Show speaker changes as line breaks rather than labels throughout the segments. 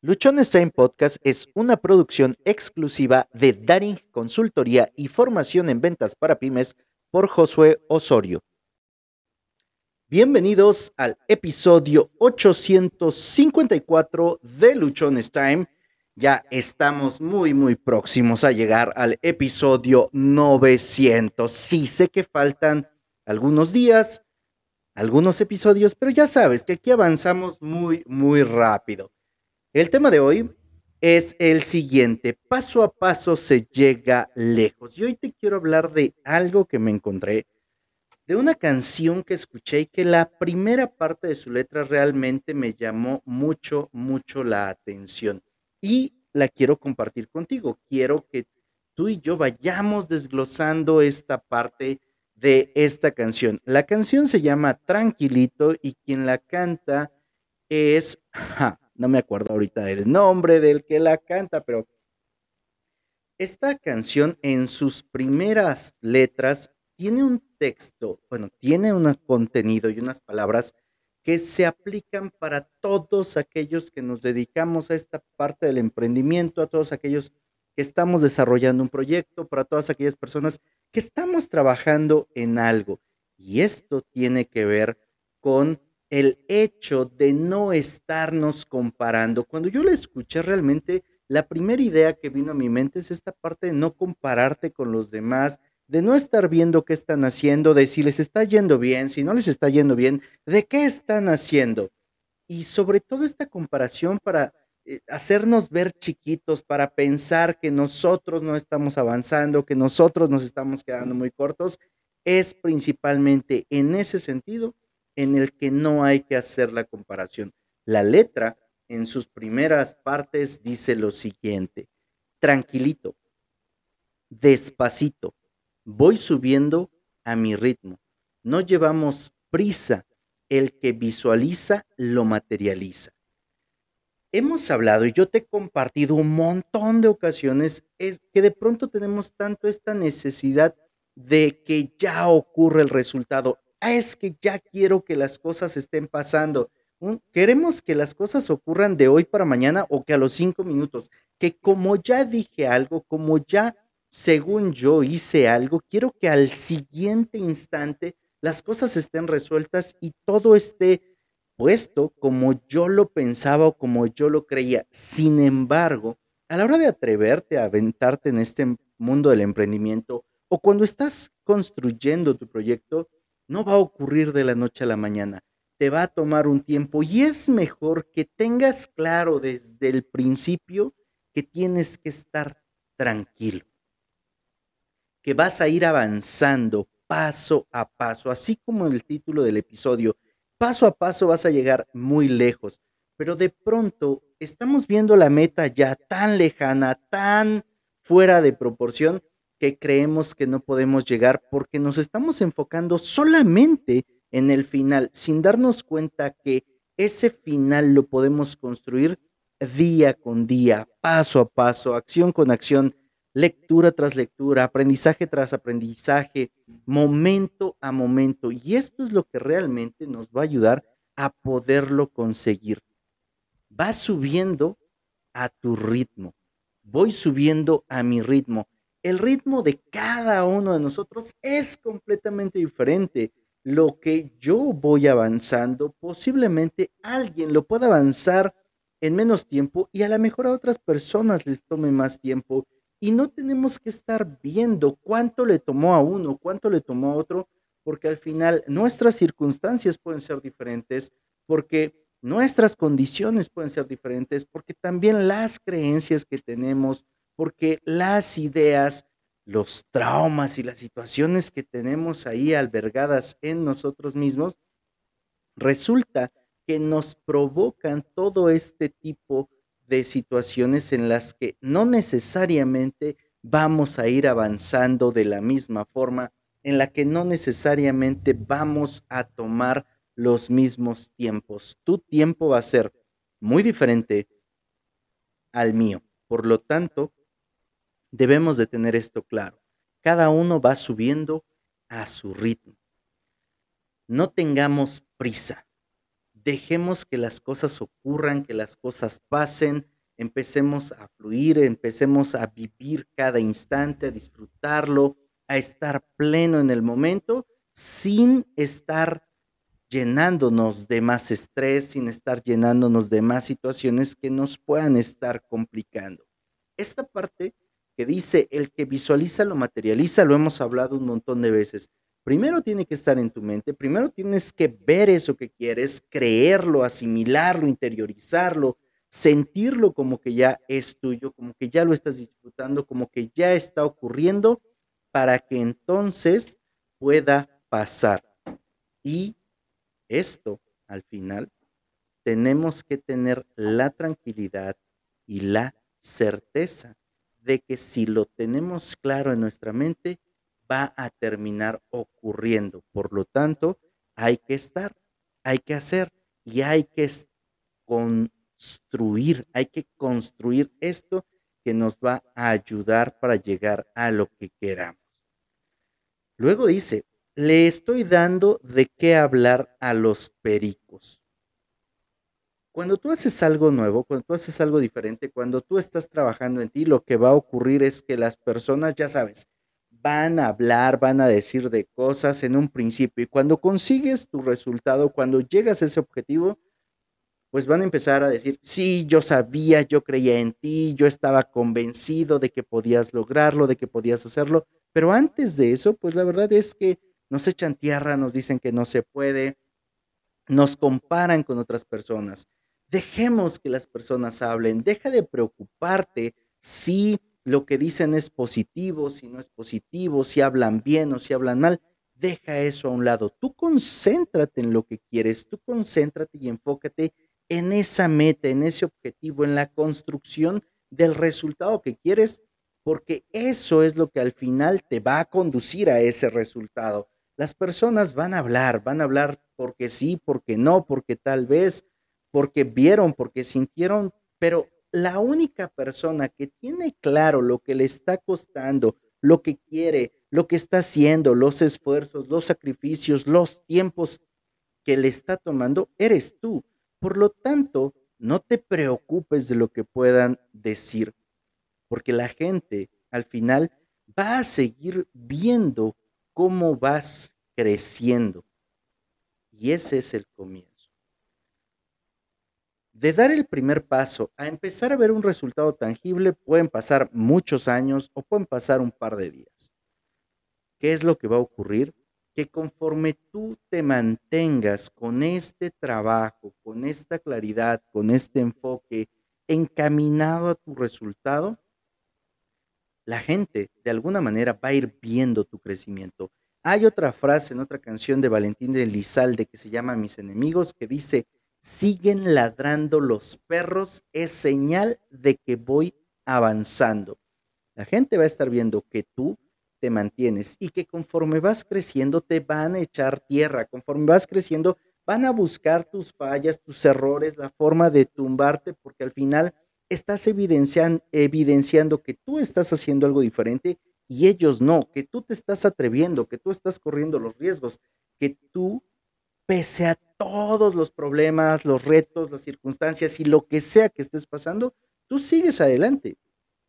Luchones Time Podcast es una producción exclusiva de Daring Consultoría y Formación en Ventas para Pymes por Josué Osorio. Bienvenidos al episodio 854 de Luchones Time. Ya estamos muy, muy próximos a llegar al episodio 900. Sí sé que faltan algunos días, algunos episodios, pero ya sabes que aquí avanzamos muy, muy rápido. El tema de hoy es el siguiente, paso a paso se llega lejos. Y hoy te quiero hablar de algo que me encontré, de una canción que escuché y que la primera parte de su letra realmente me llamó mucho, mucho la atención. Y la quiero compartir contigo. Quiero que tú y yo vayamos desglosando esta parte de esta canción. La canción se llama Tranquilito y quien la canta es no me acuerdo ahorita el nombre del que la canta, pero esta canción en sus primeras letras tiene un texto, bueno, tiene un contenido y unas palabras que se aplican para todos aquellos que nos dedicamos a esta parte del emprendimiento, a todos aquellos que estamos desarrollando un proyecto, para todas aquellas personas que estamos trabajando en algo. Y esto tiene que ver con el hecho de no estarnos comparando. Cuando yo la escuché realmente, la primera idea que vino a mi mente es esta parte de no compararte con los demás, de no estar viendo qué están haciendo, de si les está yendo bien, si no les está yendo bien, de qué están haciendo. Y sobre todo esta comparación para eh, hacernos ver chiquitos, para pensar que nosotros no estamos avanzando, que nosotros nos estamos quedando muy cortos, es principalmente en ese sentido en el que no hay que hacer la comparación. La letra en sus primeras partes dice lo siguiente, tranquilito, despacito, voy subiendo a mi ritmo. No llevamos prisa, el que visualiza lo materializa. Hemos hablado y yo te he compartido un montón de ocasiones es que de pronto tenemos tanto esta necesidad de que ya ocurre el resultado. Ah, es que ya quiero que las cosas estén pasando. Queremos que las cosas ocurran de hoy para mañana o que a los cinco minutos, que como ya dije algo, como ya según yo hice algo, quiero que al siguiente instante las cosas estén resueltas y todo esté puesto como yo lo pensaba o como yo lo creía. Sin embargo, a la hora de atreverte a aventarte en este mundo del emprendimiento o cuando estás construyendo tu proyecto, no va a ocurrir de la noche a la mañana, te va a tomar un tiempo y es mejor que tengas claro desde el principio que tienes que estar tranquilo, que vas a ir avanzando paso a paso, así como el título del episodio, paso a paso vas a llegar muy lejos, pero de pronto estamos viendo la meta ya tan lejana, tan fuera de proporción, que creemos que no podemos llegar porque nos estamos enfocando solamente en el final, sin darnos cuenta que ese final lo podemos construir día con día, paso a paso, acción con acción, lectura tras lectura, aprendizaje tras aprendizaje, momento a momento. Y esto es lo que realmente nos va a ayudar a poderlo conseguir. Va subiendo a tu ritmo, voy subiendo a mi ritmo el ritmo de cada uno de nosotros es completamente diferente. Lo que yo voy avanzando, posiblemente alguien lo pueda avanzar en menos tiempo y a lo mejor a otras personas les tome más tiempo. Y no tenemos que estar viendo cuánto le tomó a uno, cuánto le tomó a otro, porque al final nuestras circunstancias pueden ser diferentes, porque nuestras condiciones pueden ser diferentes, porque también las creencias que tenemos, porque las ideas, los traumas y las situaciones que tenemos ahí albergadas en nosotros mismos, resulta que nos provocan todo este tipo de situaciones en las que no necesariamente vamos a ir avanzando de la misma forma, en la que no necesariamente vamos a tomar los mismos tiempos. Tu tiempo va a ser muy diferente al mío. Por lo tanto, Debemos de tener esto claro. Cada uno va subiendo a su ritmo. No tengamos prisa. dejemos que las cosas ocurran, que las cosas pasen, empecemos a fluir, empecemos a vivir cada instante, a disfrutarlo, a estar pleno en el momento, sin estar llenándonos de más estrés, sin estar llenándonos de más situaciones que nos puedan estar complicando. Esta parte que dice, el que visualiza lo materializa, lo hemos hablado un montón de veces. Primero tiene que estar en tu mente, primero tienes que ver eso que quieres, creerlo, asimilarlo, interiorizarlo, sentirlo como que ya es tuyo, como que ya lo estás disfrutando, como que ya está ocurriendo, para que entonces pueda pasar. Y esto, al final, tenemos que tener la tranquilidad y la certeza de que si lo tenemos claro en nuestra mente, va a terminar ocurriendo. Por lo tanto, hay que estar, hay que hacer y hay que construir, hay que construir esto que nos va a ayudar para llegar a lo que queramos. Luego dice, le estoy dando de qué hablar a los pericos. Cuando tú haces algo nuevo, cuando tú haces algo diferente, cuando tú estás trabajando en ti, lo que va a ocurrir es que las personas, ya sabes, van a hablar, van a decir de cosas en un principio y cuando consigues tu resultado, cuando llegas a ese objetivo, pues van a empezar a decir, sí, yo sabía, yo creía en ti, yo estaba convencido de que podías lograrlo, de que podías hacerlo, pero antes de eso, pues la verdad es que nos echan tierra, nos dicen que no se puede, nos comparan con otras personas. Dejemos que las personas hablen, deja de preocuparte si lo que dicen es positivo, si no es positivo, si hablan bien o si hablan mal. Deja eso a un lado. Tú concéntrate en lo que quieres, tú concéntrate y enfócate en esa meta, en ese objetivo, en la construcción del resultado que quieres, porque eso es lo que al final te va a conducir a ese resultado. Las personas van a hablar, van a hablar porque sí, porque no, porque tal vez, porque vieron, porque sintieron, pero la única persona que tiene claro lo que le está costando, lo que quiere, lo que está haciendo, los esfuerzos, los sacrificios, los tiempos que le está tomando, eres tú. Por lo tanto, no te preocupes de lo que puedan decir, porque la gente al final va a seguir viendo cómo vas creciendo. Y ese es el comienzo de dar el primer paso a empezar a ver un resultado tangible pueden pasar muchos años o pueden pasar un par de días. ¿Qué es lo que va a ocurrir? Que conforme tú te mantengas con este trabajo, con esta claridad, con este enfoque encaminado a tu resultado, la gente de alguna manera va a ir viendo tu crecimiento. Hay otra frase en otra canción de Valentín de Elizalde que se llama Mis enemigos que dice, siguen ladrando los perros, es señal de que voy avanzando. La gente va a estar viendo que tú te mantienes y que conforme vas creciendo te van a echar tierra, conforme vas creciendo van a buscar tus fallas, tus errores, la forma de tumbarte, porque al final estás evidenciando, que tú estás haciendo algo diferente y ellos no, que tú te estás atreviendo, que tú estás corriendo los riesgos, que tú pese a todos los problemas, los retos, las circunstancias y lo que sea que estés pasando, tú sigues adelante.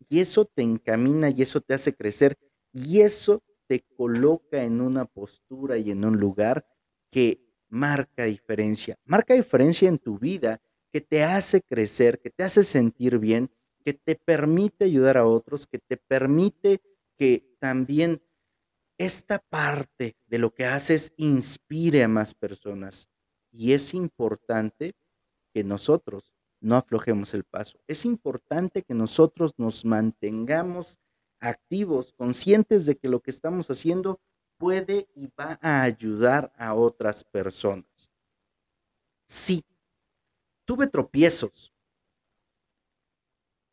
Y eso te encamina y eso te hace crecer y eso te coloca en una postura y en un lugar que marca diferencia. Marca diferencia en tu vida, que te hace crecer, que te hace sentir bien, que te permite ayudar a otros, que te permite que también esta parte de lo que haces inspire a más personas. Y es importante que nosotros no aflojemos el paso. Es importante que nosotros nos mantengamos activos, conscientes de que lo que estamos haciendo puede y va a ayudar a otras personas. Sí, tuve tropiezos.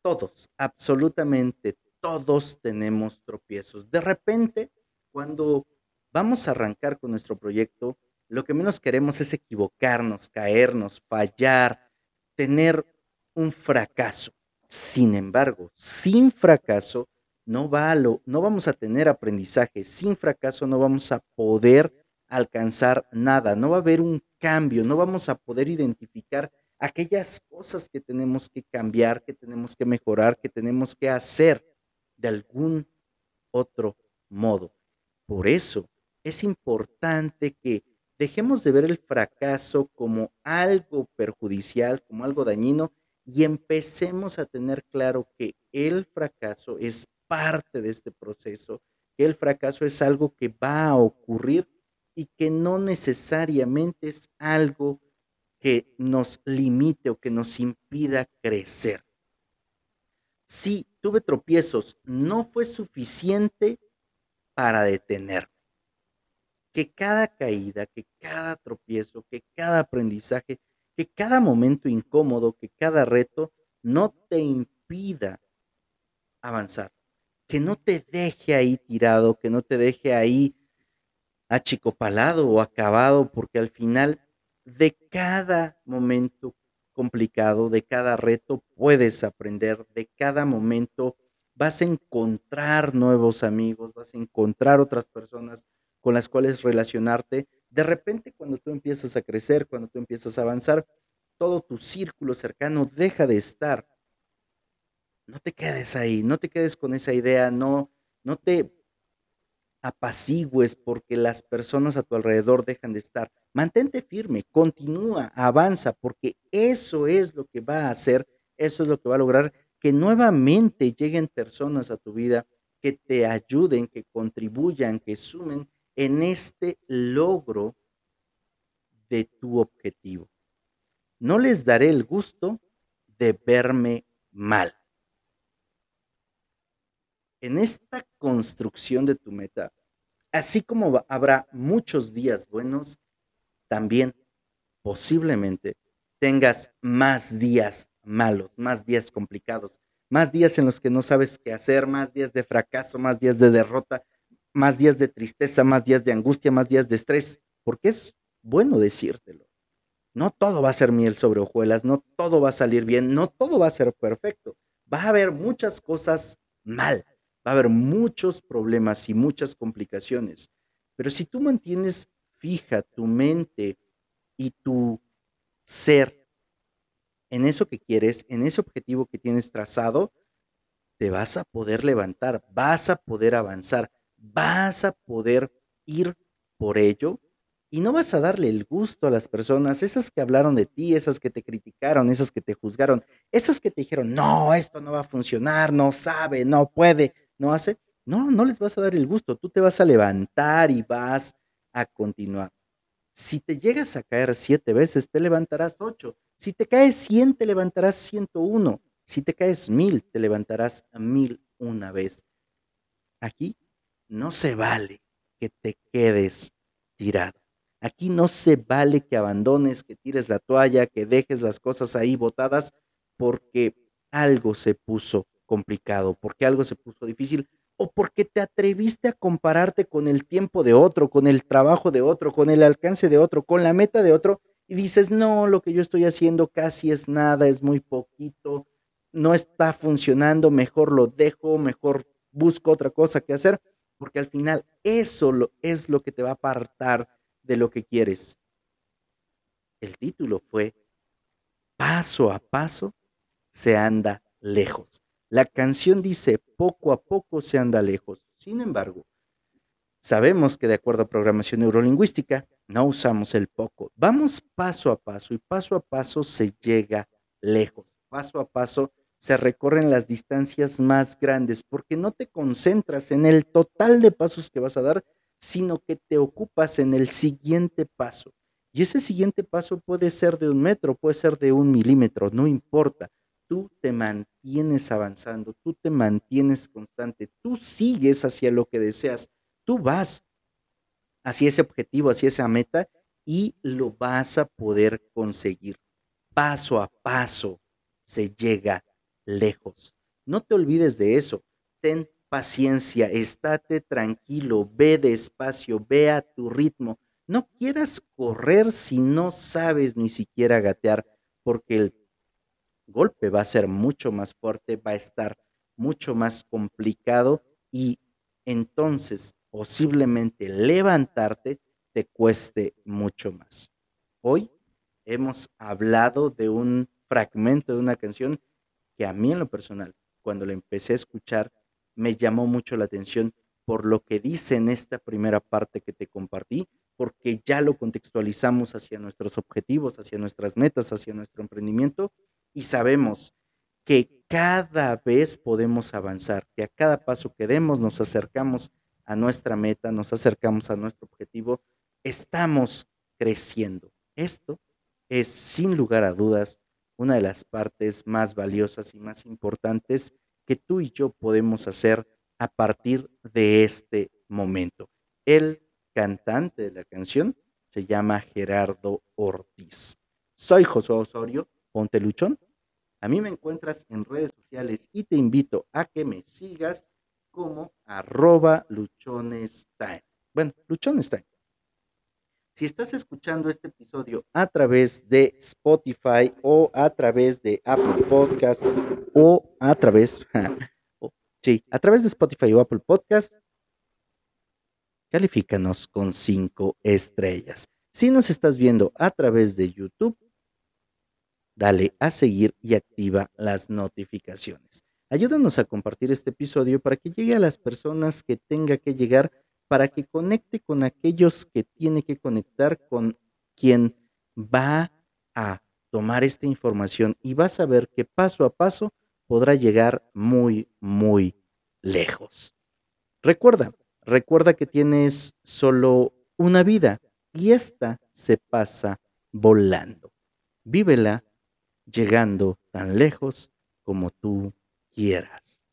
Todos, absolutamente todos tenemos tropiezos. De repente cuando vamos a arrancar con nuestro proyecto, lo que menos queremos es equivocarnos, caernos, fallar, tener un fracaso. Sin embargo, sin fracaso no, va no vamos a tener aprendizaje, sin fracaso no vamos a poder alcanzar nada, no va a haber un cambio, no vamos a poder identificar aquellas cosas que tenemos que cambiar, que tenemos que mejorar, que tenemos que hacer de algún otro modo. Por eso es importante que dejemos de ver el fracaso como algo perjudicial, como algo dañino, y empecemos a tener claro que el fracaso es parte de este proceso, que el fracaso es algo que va a ocurrir y que no necesariamente es algo que nos limite o que nos impida crecer. Si tuve tropiezos, no fue suficiente para detener. Que cada caída, que cada tropiezo, que cada aprendizaje, que cada momento incómodo, que cada reto no te impida avanzar, que no te deje ahí tirado, que no te deje ahí achicopalado o acabado, porque al final de cada momento complicado, de cada reto puedes aprender, de cada momento vas a encontrar nuevos amigos, vas a encontrar otras personas con las cuales relacionarte. De repente cuando tú empiezas a crecer, cuando tú empiezas a avanzar, todo tu círculo cercano deja de estar. No te quedes ahí, no te quedes con esa idea, no, no te apacigües porque las personas a tu alrededor dejan de estar. Mantente firme, continúa, avanza, porque eso es lo que va a hacer, eso es lo que va a lograr que nuevamente lleguen personas a tu vida que te ayuden, que contribuyan, que sumen en este logro de tu objetivo. No les daré el gusto de verme mal. En esta construcción de tu meta, así como habrá muchos días buenos, también posiblemente tengas más días malos, más días complicados, más días en los que no sabes qué hacer, más días de fracaso, más días de derrota, más días de tristeza, más días de angustia, más días de estrés, porque es bueno decírtelo. No todo va a ser miel sobre hojuelas, no todo va a salir bien, no todo va a ser perfecto. Va a haber muchas cosas mal, va a haber muchos problemas y muchas complicaciones. Pero si tú mantienes fija tu mente y tu ser en eso que quieres, en ese objetivo que tienes trazado, te vas a poder levantar, vas a poder avanzar, vas a poder ir por ello y no vas a darle el gusto a las personas, esas que hablaron de ti, esas que te criticaron, esas que te juzgaron, esas que te dijeron, no, esto no va a funcionar, no sabe, no puede, no hace, no, no les vas a dar el gusto, tú te vas a levantar y vas a continuar. Si te llegas a caer siete veces, te levantarás ocho. Si te caes cien, te levantarás ciento uno. Si te caes mil, te levantarás mil una vez. Aquí no se vale que te quedes tirado. Aquí no se vale que abandones, que tires la toalla, que dejes las cosas ahí botadas porque algo se puso complicado, porque algo se puso difícil o porque te atreviste a compararte con el tiempo de otro, con el trabajo de otro, con el alcance de otro, con la meta de otro y dices, no, lo que yo estoy haciendo casi es nada, es muy poquito, no está funcionando, mejor lo dejo, mejor busco otra cosa que hacer, porque al final eso es lo que te va a apartar de lo que quieres. El título fue Paso a paso se anda lejos. La canción dice, poco a poco se anda lejos. Sin embargo, sabemos que de acuerdo a programación neurolingüística, no usamos el poco. Vamos paso a paso y paso a paso se llega lejos. Paso a paso se recorren las distancias más grandes porque no te concentras en el total de pasos que vas a dar, sino que te ocupas en el siguiente paso. Y ese siguiente paso puede ser de un metro, puede ser de un milímetro, no importa tú te mantienes avanzando, tú te mantienes constante, tú sigues hacia lo que deseas, tú vas hacia ese objetivo, hacia esa meta y lo vas a poder conseguir. Paso a paso se llega lejos. No te olvides de eso. Ten paciencia, estate tranquilo, ve despacio, ve a tu ritmo. No quieras correr si no sabes ni siquiera gatear, porque el golpe va a ser mucho más fuerte, va a estar mucho más complicado y entonces posiblemente levantarte te cueste mucho más. Hoy hemos hablado de un fragmento de una canción que a mí en lo personal, cuando la empecé a escuchar, me llamó mucho la atención por lo que dice en esta primera parte que te compartí, porque ya lo contextualizamos hacia nuestros objetivos, hacia nuestras metas, hacia nuestro emprendimiento y sabemos que cada vez podemos avanzar, que a cada paso que demos nos acercamos a nuestra meta, nos acercamos a nuestro objetivo, estamos creciendo. Esto es sin lugar a dudas una de las partes más valiosas y más importantes que tú y yo podemos hacer a partir de este momento. El cantante de la canción se llama Gerardo Ortiz. Soy Josué Osorio, ponte luchón. A mí me encuentras en redes sociales y te invito a que me sigas como arroba luchonestime. Bueno, luchonestime. Si estás escuchando este episodio a través de Spotify o a través de Apple Podcast o a través Sí, a través de Spotify o Apple Podcast, califícanos con cinco estrellas. Si nos estás viendo a través de YouTube, dale a seguir y activa las notificaciones. Ayúdanos a compartir este episodio para que llegue a las personas que tenga que llegar, para que conecte con aquellos que tiene que conectar con quien va a tomar esta información y va a saber que paso a paso podrá llegar muy, muy lejos. Recuerda, recuerda que tienes solo una vida y esta se pasa volando. Vívela llegando tan lejos como tú quieras.